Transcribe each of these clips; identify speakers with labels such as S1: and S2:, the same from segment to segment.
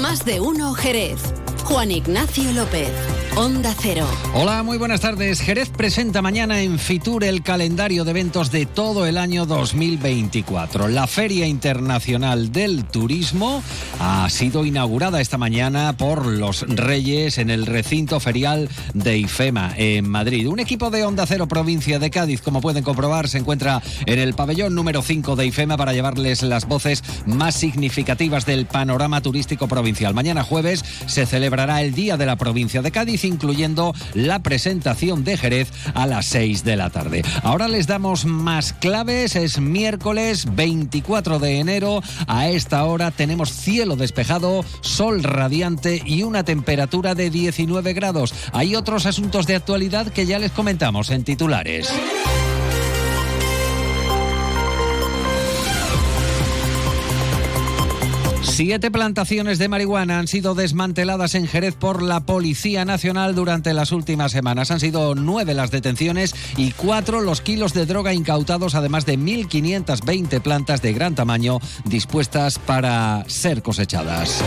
S1: Más de uno Jerez. Juan Ignacio López. Onda Cero.
S2: Hola, muy buenas tardes. Jerez presenta mañana en Fitur el calendario de eventos de todo el año 2024. La Feria Internacional del Turismo ha sido inaugurada esta mañana por los Reyes en el recinto ferial de IFEMA en Madrid. Un equipo de Onda Cero provincia de Cádiz, como pueden comprobar, se encuentra en el pabellón número 5 de IFEMA para llevarles las voces más significativas del panorama turístico provincial. Mañana jueves se celebrará el Día de la Provincia de Cádiz incluyendo la presentación de Jerez a las 6 de la tarde. Ahora les damos más claves, es miércoles 24 de enero, a esta hora tenemos cielo despejado, sol radiante y una temperatura de 19 grados. Hay otros asuntos de actualidad que ya les comentamos en titulares. Siete plantaciones de marihuana han sido desmanteladas en Jerez por la Policía Nacional durante las últimas semanas. Han sido nueve las detenciones y cuatro los kilos de droga incautados, además de 1.520 plantas de gran tamaño dispuestas para ser cosechadas.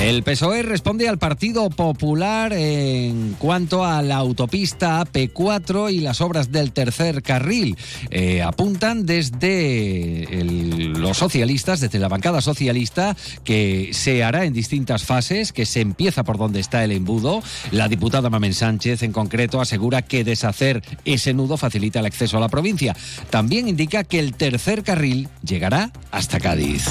S2: El PSOE responde al Partido Popular en cuanto a la autopista AP4 y las obras del tercer carril. Eh, apuntan desde los socialistas, desde la bancada socialista, que se hará en distintas fases, que se empieza por donde está el embudo. La diputada Mamen Sánchez, en concreto, asegura que deshacer ese nudo facilita el acceso a la provincia. También indica que el tercer carril llegará hasta Cádiz.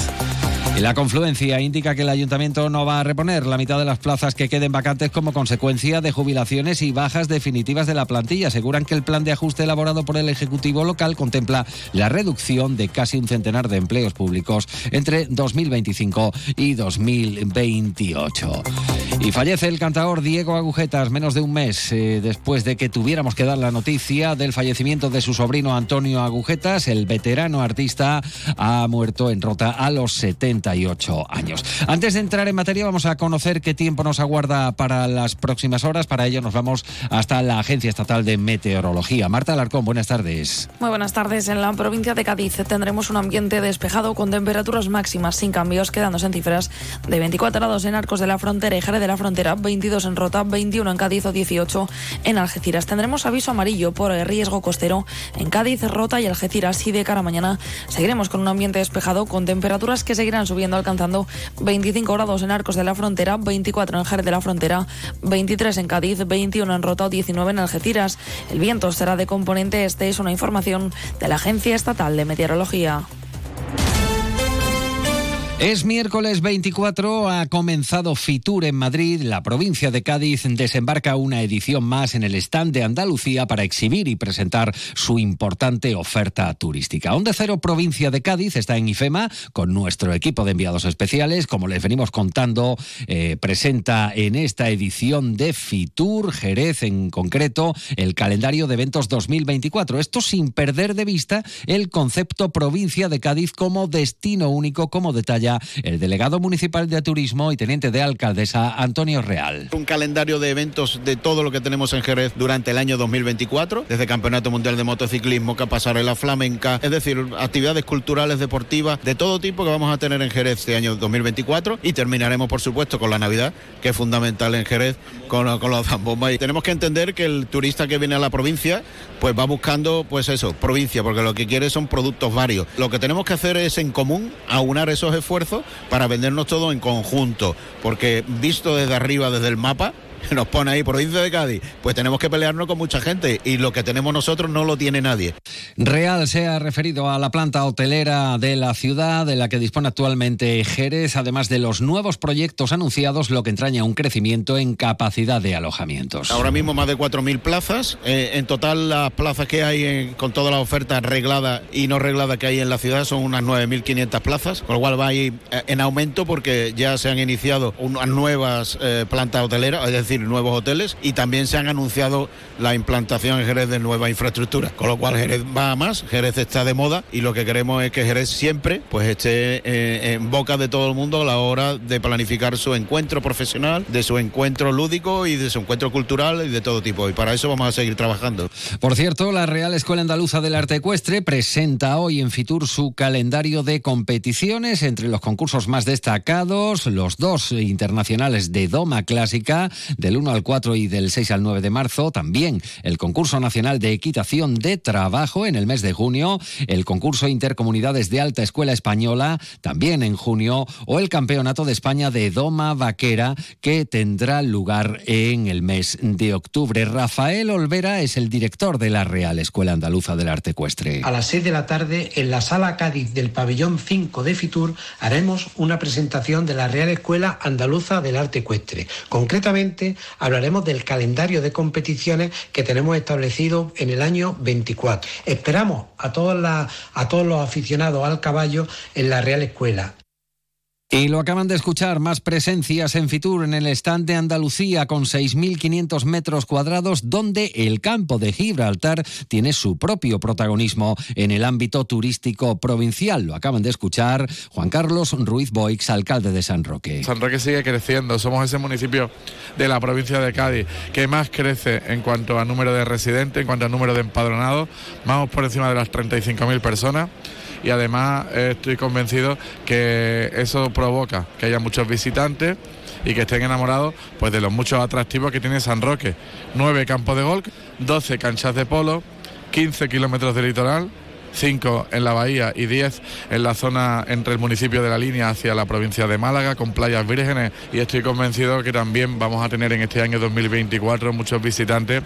S2: La confluencia indica que el ayuntamiento no va a reponer la mitad de las plazas que queden vacantes como consecuencia de jubilaciones y bajas definitivas de la plantilla. Aseguran que el plan de ajuste elaborado por el Ejecutivo local contempla la reducción de casi un centenar de empleos públicos entre 2025 y 2028. Y fallece el cantador Diego Agujetas menos de un mes eh, después de que tuviéramos que dar la noticia del fallecimiento de su sobrino Antonio Agujetas. El veterano artista ha muerto en Rota a los 78 años. Antes de entrar en materia, vamos a conocer qué tiempo nos aguarda para las próximas horas. Para ello, nos vamos hasta la Agencia Estatal de Meteorología. Marta Alarcón, buenas tardes.
S3: Muy buenas tardes. En la provincia de Cádiz tendremos un ambiente despejado con temperaturas máximas sin cambios, quedándose en cifras de 24 grados en Arcos de la Frontera y Jerez de la Frontera, 22 en Rota, 21 en Cádiz o 18 en Algeciras. Tendremos aviso amarillo por el riesgo costero en Cádiz, Rota y Algeciras y de cara a mañana seguiremos con un ambiente despejado con temperaturas que seguirán subiendo alcanzando 25 grados en Arcos de la Frontera, 24 en Jerez de la Frontera, 23 en Cádiz, 21 en Rota o 19 en Algeciras. El viento será de componente este, es una información de la Agencia Estatal de Meteorología.
S2: Es miércoles 24, ha comenzado Fitur en Madrid. La provincia de Cádiz desembarca una edición más en el stand de Andalucía para exhibir y presentar su importante oferta turística. Onda Cero Provincia de Cádiz está en IFEMA con nuestro equipo de enviados especiales. Como les venimos contando, eh, presenta en esta edición de Fitur, Jerez en concreto, el calendario de eventos 2024. Esto sin perder de vista el concepto provincia de Cádiz como destino único, como detalla el delegado municipal de turismo y teniente de alcaldesa Antonio Real.
S4: Un calendario de eventos de todo lo que tenemos en Jerez durante el año 2024, desde Campeonato Mundial de Motociclismo, pasarela flamenca, es decir, actividades culturales, deportivas, de todo tipo que vamos a tener en Jerez este año 2024 y terminaremos, por supuesto, con la Navidad, que es fundamental en Jerez, con, con los zambombas. Y tenemos que entender que el turista que viene a la provincia, pues va buscando, pues eso, provincia, porque lo que quiere son productos varios. Lo que tenemos que hacer es en común aunar esos esfuerzos para vendernos todo en conjunto, porque visto desde arriba, desde el mapa, nos pone ahí provincia de Cádiz, pues tenemos que pelearnos con mucha gente y lo que tenemos nosotros no lo tiene nadie.
S2: Real se ha referido a la planta hotelera de la ciudad, de la que dispone actualmente Jerez, además de los nuevos proyectos anunciados, lo que entraña un crecimiento en capacidad de alojamientos.
S4: Ahora mismo más de 4.000 plazas, eh, en total las plazas que hay en- con toda la oferta reglada y no reglada que hay en la ciudad son unas 9.500 plazas, con lo cual va a ir eh, en aumento porque ya se han iniciado unas nuevas eh, plantas hoteleras, es decir, decir, nuevos hoteles y también se han anunciado la implantación en Jerez de nueva infraestructura, con lo cual Jerez va a más, Jerez está de moda y lo que queremos es que Jerez siempre pues esté eh, en boca de todo el mundo a la hora de planificar su encuentro profesional, de su encuentro lúdico y de su encuentro cultural y de todo tipo. Y para eso vamos a seguir trabajando.
S2: Por cierto, la Real Escuela Andaluza del Arte Ecuestre presenta hoy en Fitur su calendario de competiciones entre los concursos más destacados, los dos internacionales de Doma Clásica del 1 al 4 y del 6 al 9 de marzo, también el concurso nacional de equitación de trabajo en el mes de junio, el concurso intercomunidades de alta escuela española también en junio o el campeonato de España de Doma Vaquera que tendrá lugar en el mes de octubre. Rafael Olvera es el director de la Real Escuela Andaluza del Arte Ecuestre.
S5: A las 6 de la tarde en la sala Cádiz del pabellón 5 de Fitur haremos una presentación de la Real Escuela Andaluza del Arte Ecuestre. Concretamente hablaremos del calendario de competiciones que tenemos establecido en el año 24. Esperamos a, a todos los aficionados al caballo en la Real Escuela.
S2: Y lo acaban de escuchar, más presencias en Fitur en el stand de Andalucía con 6.500 metros cuadrados, donde el campo de Gibraltar tiene su propio protagonismo en el ámbito turístico provincial. Lo acaban de escuchar Juan Carlos Ruiz Boix, alcalde de San Roque.
S6: San Roque sigue creciendo, somos ese municipio de la provincia de Cádiz que más crece en cuanto a número de residentes, en cuanto a número de empadronados, vamos por encima de las 35.000 personas y además eh, estoy convencido que eso provoca que haya muchos visitantes y que estén enamorados pues de los muchos atractivos que tiene San Roque. Nueve campos de golf, 12 canchas de polo, 15 kilómetros de litoral, 5 en la bahía y 10 en la zona entre el municipio de la línea hacia la provincia de Málaga con playas vírgenes y estoy convencido que también vamos a tener en este año 2024 muchos visitantes.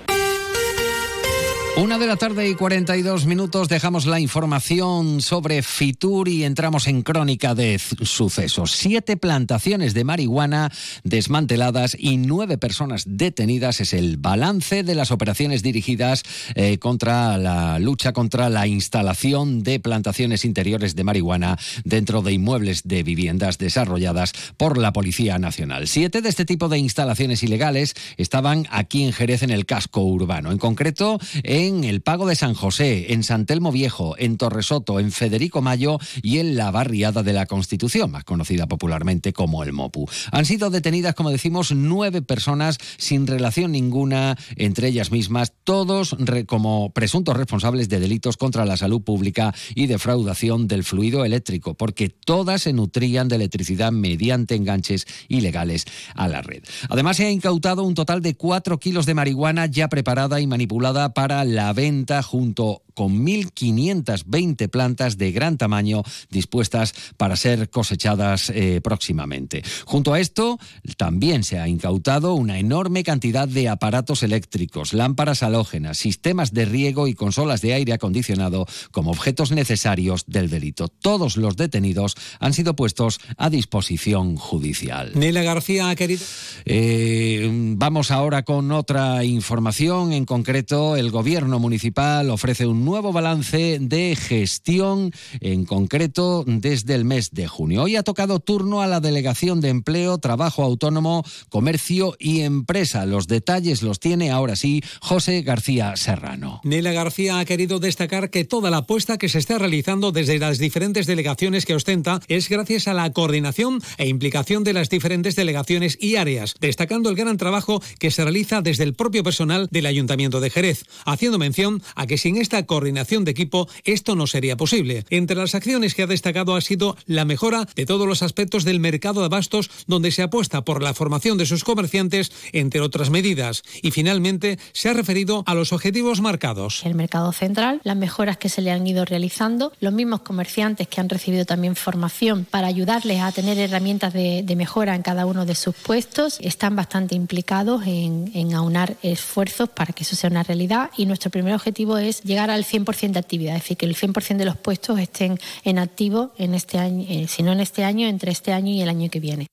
S2: Una de la tarde y 42 minutos dejamos la información sobre Fitur y entramos en crónica de sucesos. Siete plantaciones de marihuana desmanteladas y nueve personas detenidas es el balance de las operaciones dirigidas eh, contra la lucha contra la instalación de plantaciones interiores de marihuana dentro de inmuebles de viviendas desarrolladas por la Policía Nacional. Siete de este tipo de instalaciones ilegales estaban aquí en Jerez en el casco urbano. En concreto, en el Pago de San José, en San Telmo Viejo, en Torresoto, en Federico Mayo y en la Barriada de la Constitución, más conocida popularmente como el MOPU. Han sido detenidas, como decimos, nueve personas sin relación ninguna entre ellas mismas, todos como presuntos responsables de delitos contra la salud pública y defraudación del fluido eléctrico, porque todas se nutrían de electricidad mediante enganches ilegales a la red. Además, se ha incautado un total de cuatro kilos de marihuana ya preparada y manipulada para la venta junto con 1.520 plantas de gran tamaño dispuestas para ser cosechadas eh, próximamente. Junto a esto, también se ha incautado una enorme cantidad de aparatos eléctricos, lámparas halógenas, sistemas de riego y consolas de aire acondicionado como objetos necesarios del delito. Todos los detenidos han sido puestos a disposición judicial.
S5: Nela García, querido.
S2: Eh, vamos ahora con otra información. En concreto, el gobierno municipal ofrece un nuevo balance de gestión, en concreto desde el mes de junio. Hoy ha tocado turno a la Delegación de Empleo, Trabajo Autónomo, Comercio y Empresa. Los detalles los tiene ahora sí José García Serrano.
S5: Nela García ha querido destacar que toda la apuesta que se está realizando desde las diferentes delegaciones que ostenta es gracias a la coordinación e implicación de las diferentes delegaciones y áreas, destacando el gran trabajo que se realiza desde el propio personal del Ayuntamiento de Jerez, haciendo mención a que sin esta coordinación de equipo esto no sería posible. Entre las acciones que ha destacado ha sido la mejora de todos los aspectos del mercado de abastos, donde se apuesta por la formación de sus comerciantes, entre otras medidas. Y finalmente se ha referido a los objetivos marcados.
S7: El mercado central, las mejoras que se le han ido realizando, los mismos comerciantes que han recibido también formación para ayudarles a tener herramientas de, mejora en cada uno de sus puestos, están bastante implicados en, en aunar esfuerzos para que eso sea una realidad y nuestro primer objetivo es llegar al 100% de actividad, es decir, que el 100% de los puestos estén en activo en este año, eh, si no en este año, entre este año y el año que viene.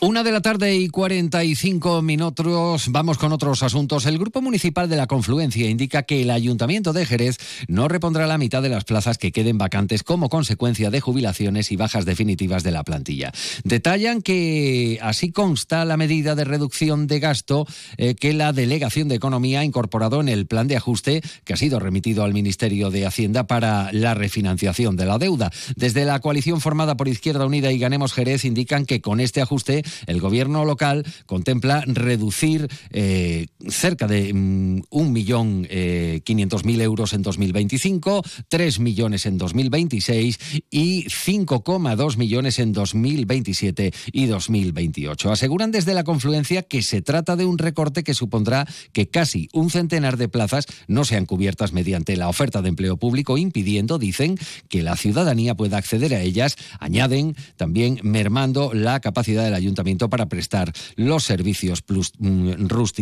S2: Una de la tarde y 45 minutos. Vamos con otros asuntos. El Grupo Municipal de la Confluencia indica que el Ayuntamiento de Jerez no repondrá la mitad de las plazas que queden vacantes como consecuencia de jubilaciones y bajas definitivas de la plantilla. Detallan que así consta la medida de reducción de gasto eh, que la Delegación de Economía ha incorporado en el plan de ajuste que ha sido remitido al Ministerio de Hacienda para la refinanciación de la deuda. Desde la coalición formada por Izquierda Unida y Ganemos Jerez indican que con este ajuste el gobierno local contempla reducir eh, cerca de mm, un millón eh, quinientos mil euros en 2025, 3 millones en 2026 y 5,2 millones en 2027 y 2028. Aseguran desde la confluencia que se trata de un recorte que supondrá que casi un centenar de plazas no sean cubiertas mediante la oferta de empleo público, impidiendo, dicen, que la ciudadanía pueda acceder a ellas. Añaden también mermando la capacidad del ayuntamiento para prestar los servicios, mm,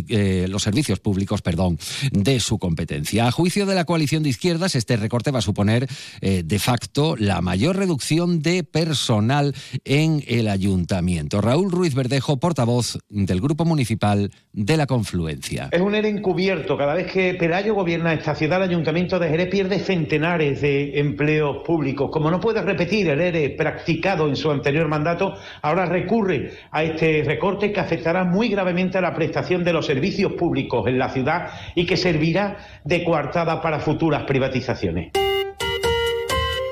S2: eh, los servicios públicos perdón, de su competencia. A juicio de la coalición de izquierdas, este recorte va a suponer eh, de facto la mayor reducción de personal en el ayuntamiento. Raúl Ruiz Verdejo, portavoz del Grupo Municipal de la Confluencia.
S8: Es un ERE encubierto. Cada vez que Pelayo gobierna esta ciudad, el ayuntamiento de Jerez pierde centenares de empleos públicos. Como no puede repetir el ERE practicado en su anterior mandato, ahora recurre a este recorte que afectará muy gravemente a la prestación de los servicios públicos en la ciudad y que servirá de coartada para futuras privatizaciones.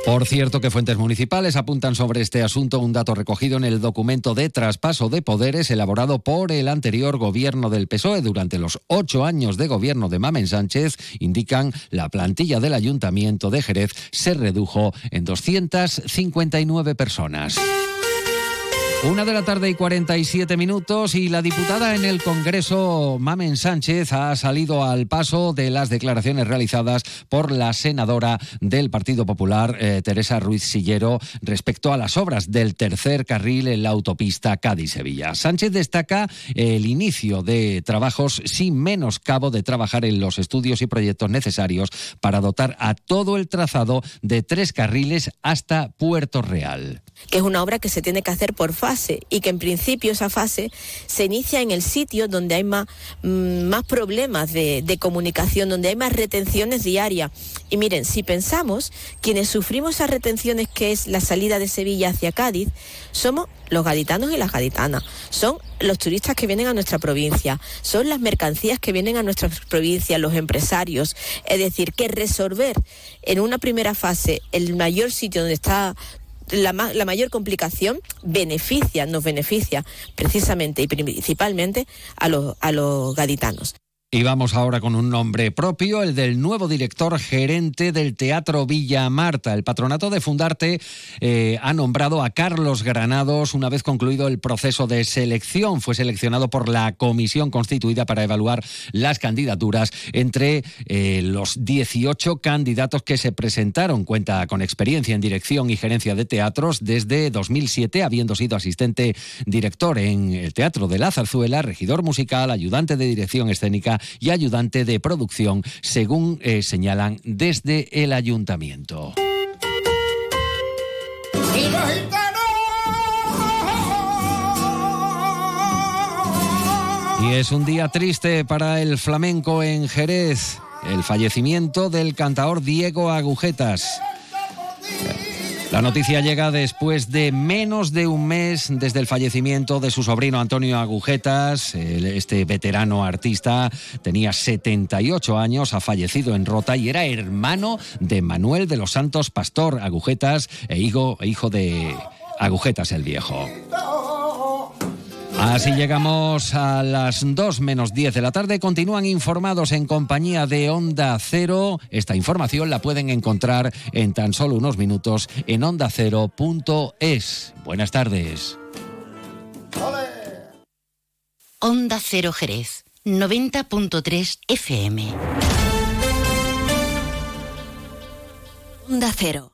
S2: Por cierto que fuentes municipales apuntan sobre este asunto un dato recogido en el documento de traspaso de poderes elaborado por el anterior gobierno del PSOE durante los ocho años de gobierno de Mamen Sánchez. Indican la plantilla del ayuntamiento de Jerez se redujo en 259 personas. Una de la tarde y 47 minutos y la diputada en el Congreso, Mamen Sánchez, ha salido al paso de las declaraciones realizadas por la senadora del Partido Popular, eh, Teresa Ruiz Sillero, respecto a las obras del tercer carril en la autopista Cádiz-Sevilla. Sánchez destaca el inicio de trabajos sin menoscabo de trabajar en los estudios y proyectos necesarios para dotar a todo el trazado de tres carriles hasta Puerto Real.
S9: Es una obra que se tiene que hacer por fase y que en principio esa fase se inicia en el sitio donde hay más, mm, más problemas de, de comunicación, donde hay más retenciones diarias. Y miren, si pensamos, quienes sufrimos esas retenciones que es la salida de Sevilla hacia Cádiz, somos los gaditanos y las gaditanas, son los turistas que vienen a nuestra provincia, son las mercancías que vienen a nuestra provincia, los empresarios. Es decir, que resolver en una primera fase el mayor sitio donde está la, la, mayor complicación beneficia, nos beneficia precisamente y principalmente a los, a los gaditanos.
S2: Y vamos ahora con un nombre propio, el del nuevo director gerente del Teatro Villa Marta. El patronato de Fundarte eh, ha nombrado a Carlos Granados una vez concluido el proceso de selección. Fue seleccionado por la comisión constituida para evaluar las candidaturas entre eh, los 18 candidatos que se presentaron. Cuenta con experiencia en dirección y gerencia de teatros desde 2007, habiendo sido asistente director en el Teatro de la Zarzuela, regidor musical, ayudante de dirección escénica y ayudante de producción, según eh, señalan desde el ayuntamiento. Y es un día triste para el flamenco en Jerez, el fallecimiento del cantador Diego Agujetas. La noticia llega después de menos de un mes desde el fallecimiento de su sobrino Antonio Agujetas. Este veterano artista tenía 78 años, ha fallecido en Rota y era hermano de Manuel de los Santos Pastor Agujetas e hijo, e hijo de Agujetas el Viejo. Así llegamos a las 2 menos 10 de la tarde. Continúan informados en compañía de Onda Cero. Esta información la pueden encontrar en tan solo unos minutos en ondacero.es. Buenas tardes.
S1: Onda Cero Jerez, 90.3 FM. Onda Cero.